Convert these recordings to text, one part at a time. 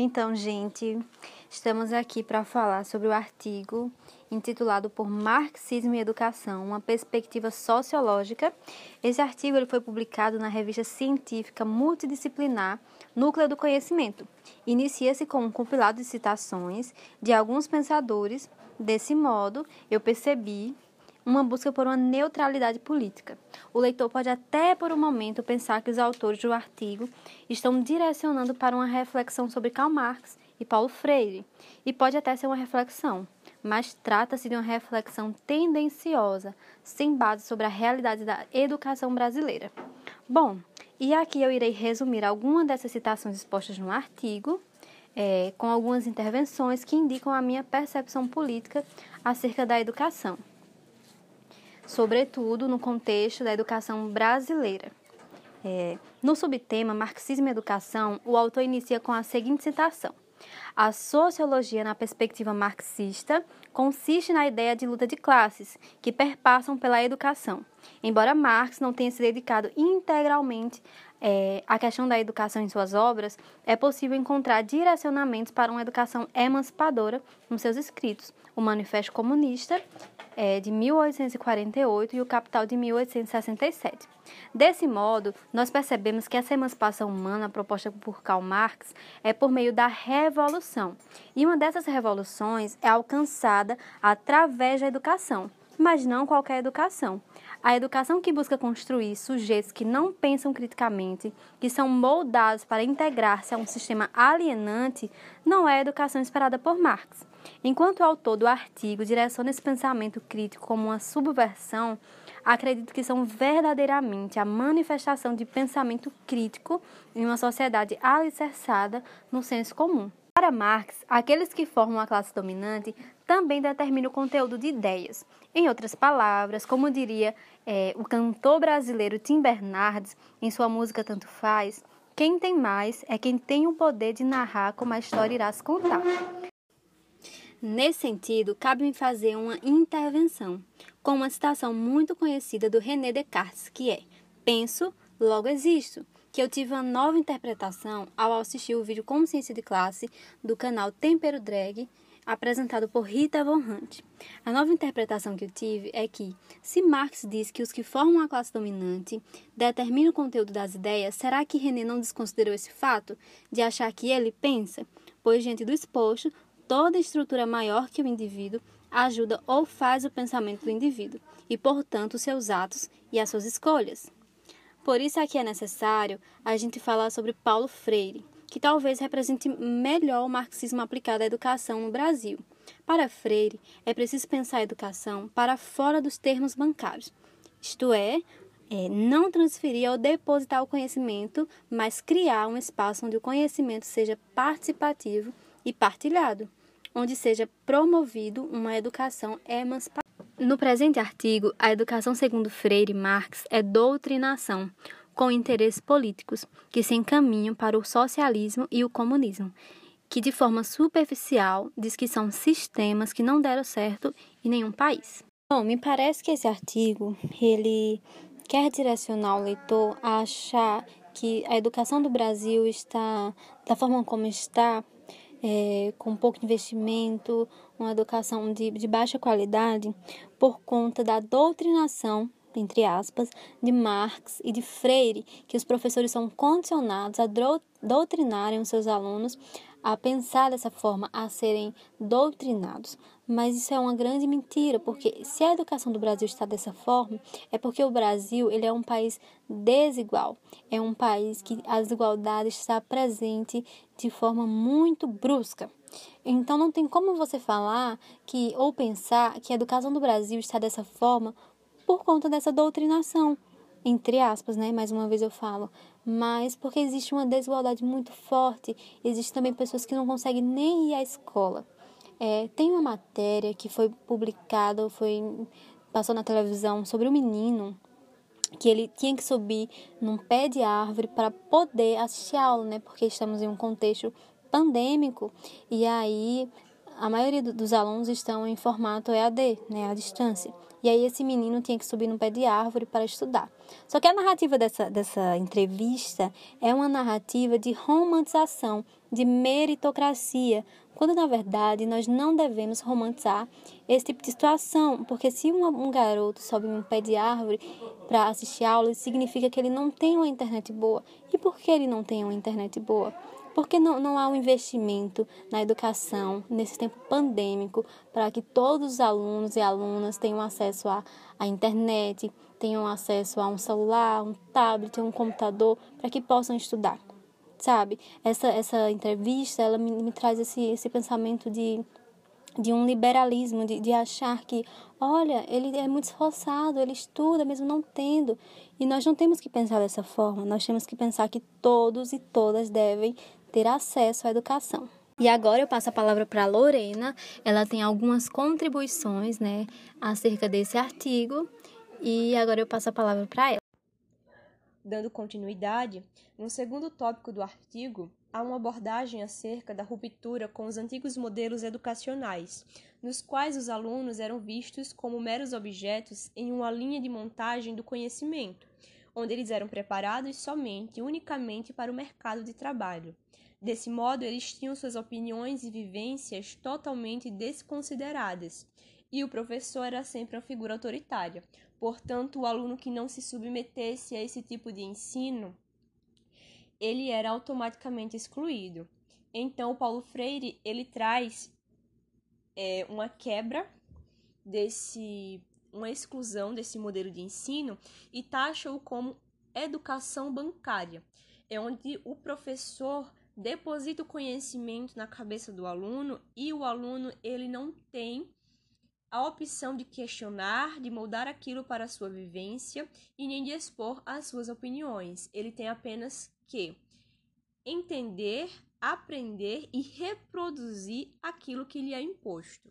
Então, gente, estamos aqui para falar sobre o artigo intitulado por Marxismo e Educação, uma perspectiva sociológica. Esse artigo ele foi publicado na revista científica multidisciplinar Núcleo do Conhecimento. Inicia-se com um compilado de citações de alguns pensadores. Desse modo, eu percebi uma busca por uma neutralidade política. O leitor pode até por um momento pensar que os autores do artigo estão direcionando para uma reflexão sobre Karl Marx e Paulo Freire, e pode até ser uma reflexão, mas trata-se de uma reflexão tendenciosa, sem base sobre a realidade da educação brasileira. Bom, e aqui eu irei resumir algumas dessas citações expostas no artigo, é, com algumas intervenções que indicam a minha percepção política acerca da educação sobretudo no contexto da educação brasileira. É, no subtema Marxismo e Educação, o autor inicia com a seguinte citação: A sociologia, na perspectiva marxista, consiste na ideia de luta de classes que perpassam pela educação. Embora Marx não tenha se dedicado integralmente é, à questão da educação em suas obras, é possível encontrar direcionamentos para uma educação emancipadora nos seus escritos, o Manifesto Comunista é, de 1848 e o Capital de 1867. Desse modo, nós percebemos que essa emancipação humana proposta por Karl Marx é por meio da revolução. E uma dessas revoluções é alcançada através da educação, mas não qualquer educação. A educação que busca construir sujeitos que não pensam criticamente, que são moldados para integrar-se a um sistema alienante, não é a educação esperada por Marx. Enquanto o autor do artigo direciona esse pensamento crítico como uma subversão, acredito que são verdadeiramente a manifestação de pensamento crítico em uma sociedade alicerçada no senso comum. Para Marx, aqueles que formam a classe dominante também determinam o conteúdo de ideias. Em outras palavras, como diria é, o cantor brasileiro Tim Bernardes em sua música Tanto Faz, quem tem mais é quem tem o poder de narrar como a história irá se contar. Nesse sentido, cabe-me fazer uma intervenção com uma citação muito conhecida do René Descartes, que é: Penso, logo existo, que eu tive uma nova interpretação ao assistir o vídeo Consciência de Classe do canal Tempero Drag, apresentado por Rita Von Hunt. A nova interpretação que eu tive é que, se Marx diz que os que formam a classe dominante determinam o conteúdo das ideias, será que René não desconsiderou esse fato de achar que ele pensa? Pois, diante do exposto, toda estrutura maior que o indivíduo ajuda ou faz o pensamento do indivíduo e, portanto, seus atos e as suas escolhas. Por isso aqui é necessário a gente falar sobre Paulo Freire, que talvez represente melhor o marxismo aplicado à educação no Brasil. Para Freire, é preciso pensar a educação para fora dos termos bancários, isto é, é, não transferir ou depositar o conhecimento, mas criar um espaço onde o conhecimento seja participativo e partilhado onde seja promovido uma educação emancipadora. No presente artigo, a educação segundo Freire e Marx é doutrinação, com interesses políticos que se encaminham para o socialismo e o comunismo, que de forma superficial diz que são sistemas que não deram certo em nenhum país. Bom, me parece que esse artigo ele quer direcionar o leitor a achar que a educação do Brasil está da forma como está é, com pouco investimento, uma educação de, de baixa qualidade, por conta da doutrinação entre aspas, de Marx e de Freire, que os professores são condicionados a doutrinarem os seus alunos a pensar dessa forma, a serem doutrinados. Mas isso é uma grande mentira, porque se a educação do Brasil está dessa forma, é porque o Brasil ele é um país desigual. É um país que a desigualdade está presente de forma muito brusca. Então não tem como você falar que ou pensar que a educação do Brasil está dessa forma por conta dessa doutrinação, entre aspas, né? Mais uma vez eu falo, mas porque existe uma desigualdade muito forte, existem também pessoas que não conseguem nem ir à escola. É, tem uma matéria que foi publicada, foi passou na televisão sobre um menino que ele tinha que subir num pé de árvore para poder assistir a aula, né? Porque estamos em um contexto pandêmico e aí a maioria dos alunos estão em formato EAD, né, à distância. E aí esse menino tinha que subir no pé de árvore para estudar. Só que a narrativa dessa, dessa entrevista é uma narrativa de romantização de meritocracia, quando na verdade nós não devemos romantizar esse tipo de situação, porque se um, um garoto sobe um pé de árvore para assistir aula, significa que ele não tem uma internet boa. E por que ele não tem uma internet boa? Porque não, não há um investimento na educação nesse tempo pandêmico para que todos os alunos e alunas tenham acesso à, à internet, tenham acesso a um celular, um tablet, um computador, para que possam estudar. Sabe? Essa, essa entrevista, ela me, me traz esse, esse pensamento de de um liberalismo, de, de achar que, olha, ele é muito esforçado, ele estuda mesmo não tendo. E nós não temos que pensar dessa forma, nós temos que pensar que todos e todas devem ter acesso à educação. E agora eu passo a palavra para a Lorena. Ela tem algumas contribuições, né, acerca desse artigo. E agora eu passo a palavra para ela. Dando continuidade, no segundo tópico do artigo, há uma abordagem acerca da ruptura com os antigos modelos educacionais, nos quais os alunos eram vistos como meros objetos em uma linha de montagem do conhecimento, onde eles eram preparados somente e unicamente para o mercado de trabalho. Desse modo, eles tinham suas opiniões e vivências totalmente desconsideradas, e o professor era sempre uma figura autoritária. Portanto, o aluno que não se submetesse a esse tipo de ensino, ele era automaticamente excluído. Então, Paulo Freire ele traz é, uma quebra desse, uma exclusão desse modelo de ensino e taxa-o como educação bancária, é onde o professor deposita o conhecimento na cabeça do aluno e o aluno ele não tem a opção de questionar, de moldar aquilo para a sua vivência e nem de expor as suas opiniões. Ele tem apenas que entender, aprender e reproduzir aquilo que lhe é imposto.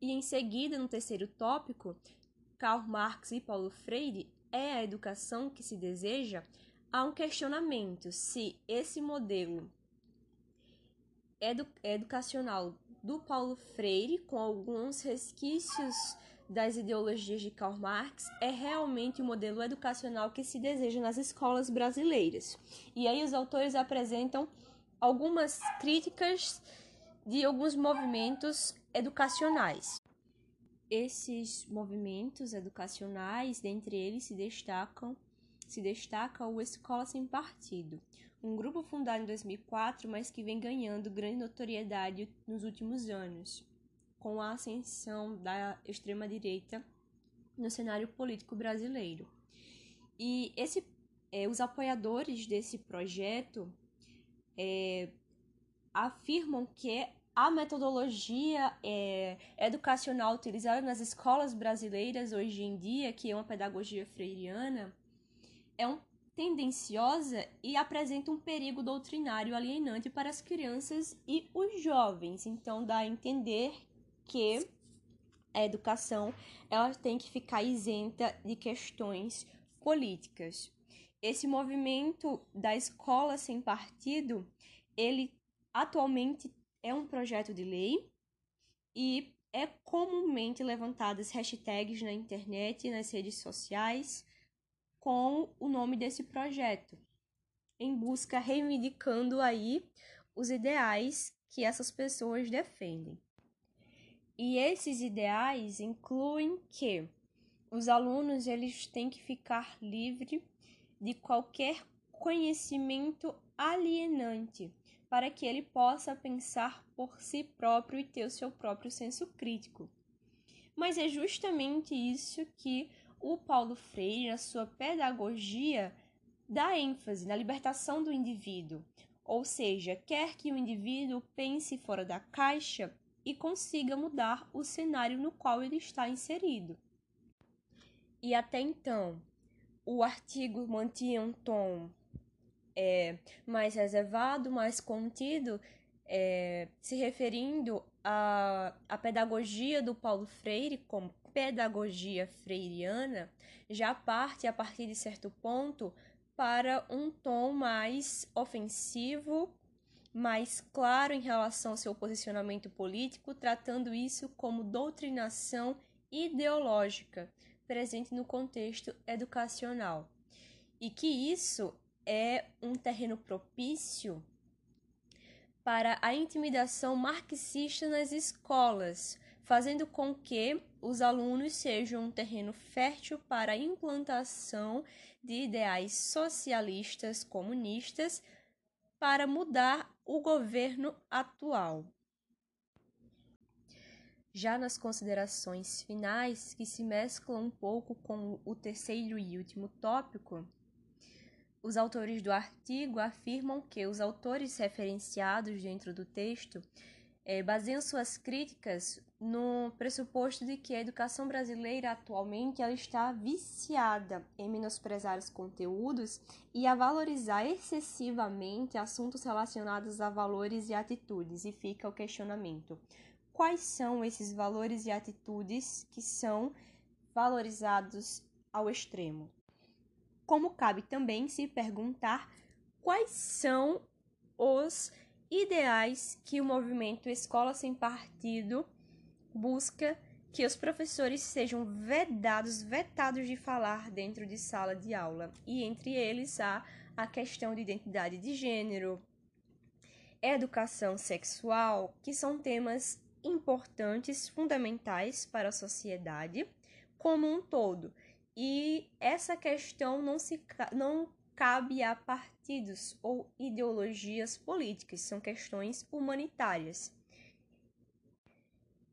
E em seguida, no terceiro tópico, Karl Marx e Paulo Freire é a educação que se deseja há um questionamento se esse modelo edu educacional do Paulo Freire, com alguns resquícios das ideologias de Karl Marx, é realmente o modelo educacional que se deseja nas escolas brasileiras. E aí os autores apresentam algumas críticas de alguns movimentos educacionais. Esses movimentos educacionais, dentre eles, se destacam se destaca o Escola Sem Partido, um grupo fundado em 2004, mas que vem ganhando grande notoriedade nos últimos anos, com a ascensão da extrema-direita no cenário político brasileiro. E esse, é, os apoiadores desse projeto é, afirmam que a metodologia é, educacional utilizada nas escolas brasileiras hoje em dia, que é uma pedagogia freiriana, é um tendenciosa e apresenta um perigo doutrinário alienante para as crianças e os jovens. Então dá a entender que a educação ela tem que ficar isenta de questões políticas. Esse movimento da escola sem partido, ele atualmente é um projeto de lei e é comumente levantadas hashtags na internet e nas redes sociais com o nome desse projeto, em busca reivindicando aí os ideais que essas pessoas defendem. E esses ideais incluem que os alunos eles têm que ficar livre de qualquer conhecimento alienante para que ele possa pensar por si próprio e ter o seu próprio senso crítico. Mas é justamente isso que o Paulo Freire, na sua pedagogia, dá ênfase na libertação do indivíduo, ou seja, quer que o indivíduo pense fora da caixa e consiga mudar o cenário no qual ele está inserido. E até então, o artigo mantinha um tom é, mais reservado, mais contido, é, se referindo à, à pedagogia do Paulo Freire como pedagogia freiriana já parte a partir de certo ponto para um tom mais ofensivo, mais claro em relação ao seu posicionamento político, tratando isso como doutrinação ideológica presente no contexto educacional. E que isso é um terreno propício para a intimidação marxista nas escolas, fazendo com que os alunos sejam um terreno fértil para a implantação de ideais socialistas comunistas para mudar o governo atual. Já nas considerações finais, que se mesclam um pouco com o terceiro e último tópico, os autores do artigo afirmam que os autores referenciados dentro do texto é, baseiam suas críticas no pressuposto de que a educação brasileira atualmente ela está viciada em menosprezar os conteúdos e a valorizar excessivamente assuntos relacionados a valores e atitudes. E fica o questionamento: quais são esses valores e atitudes que são valorizados ao extremo? Como cabe também se perguntar quais são os ideais que o movimento Escola Sem Partido busca que os professores sejam vedados, vetados de falar dentro de sala de aula. E entre eles há a questão de identidade de gênero, educação sexual, que são temas importantes, fundamentais para a sociedade como um todo. E essa questão não se não cabe a partidos ou ideologias políticas, são questões humanitárias.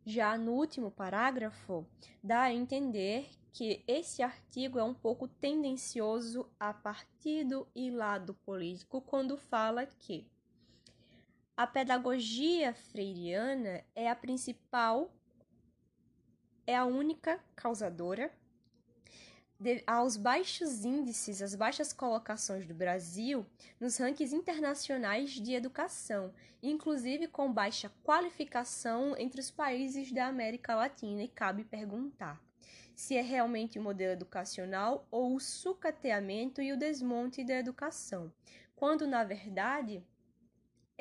Já no último parágrafo, dá a entender que esse artigo é um pouco tendencioso a partido e lado político quando fala que a pedagogia freiriana é a principal, é a única causadora aos baixos índices, as baixas colocações do Brasil nos rankings internacionais de educação, inclusive com baixa qualificação entre os países da América Latina, e cabe perguntar se é realmente o modelo educacional ou o sucateamento e o desmonte da educação, quando na verdade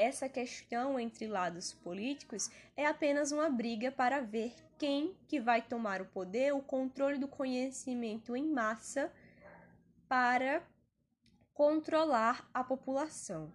essa questão entre lados políticos é apenas uma briga para ver quem que vai tomar o poder, o controle do conhecimento em massa para controlar a população.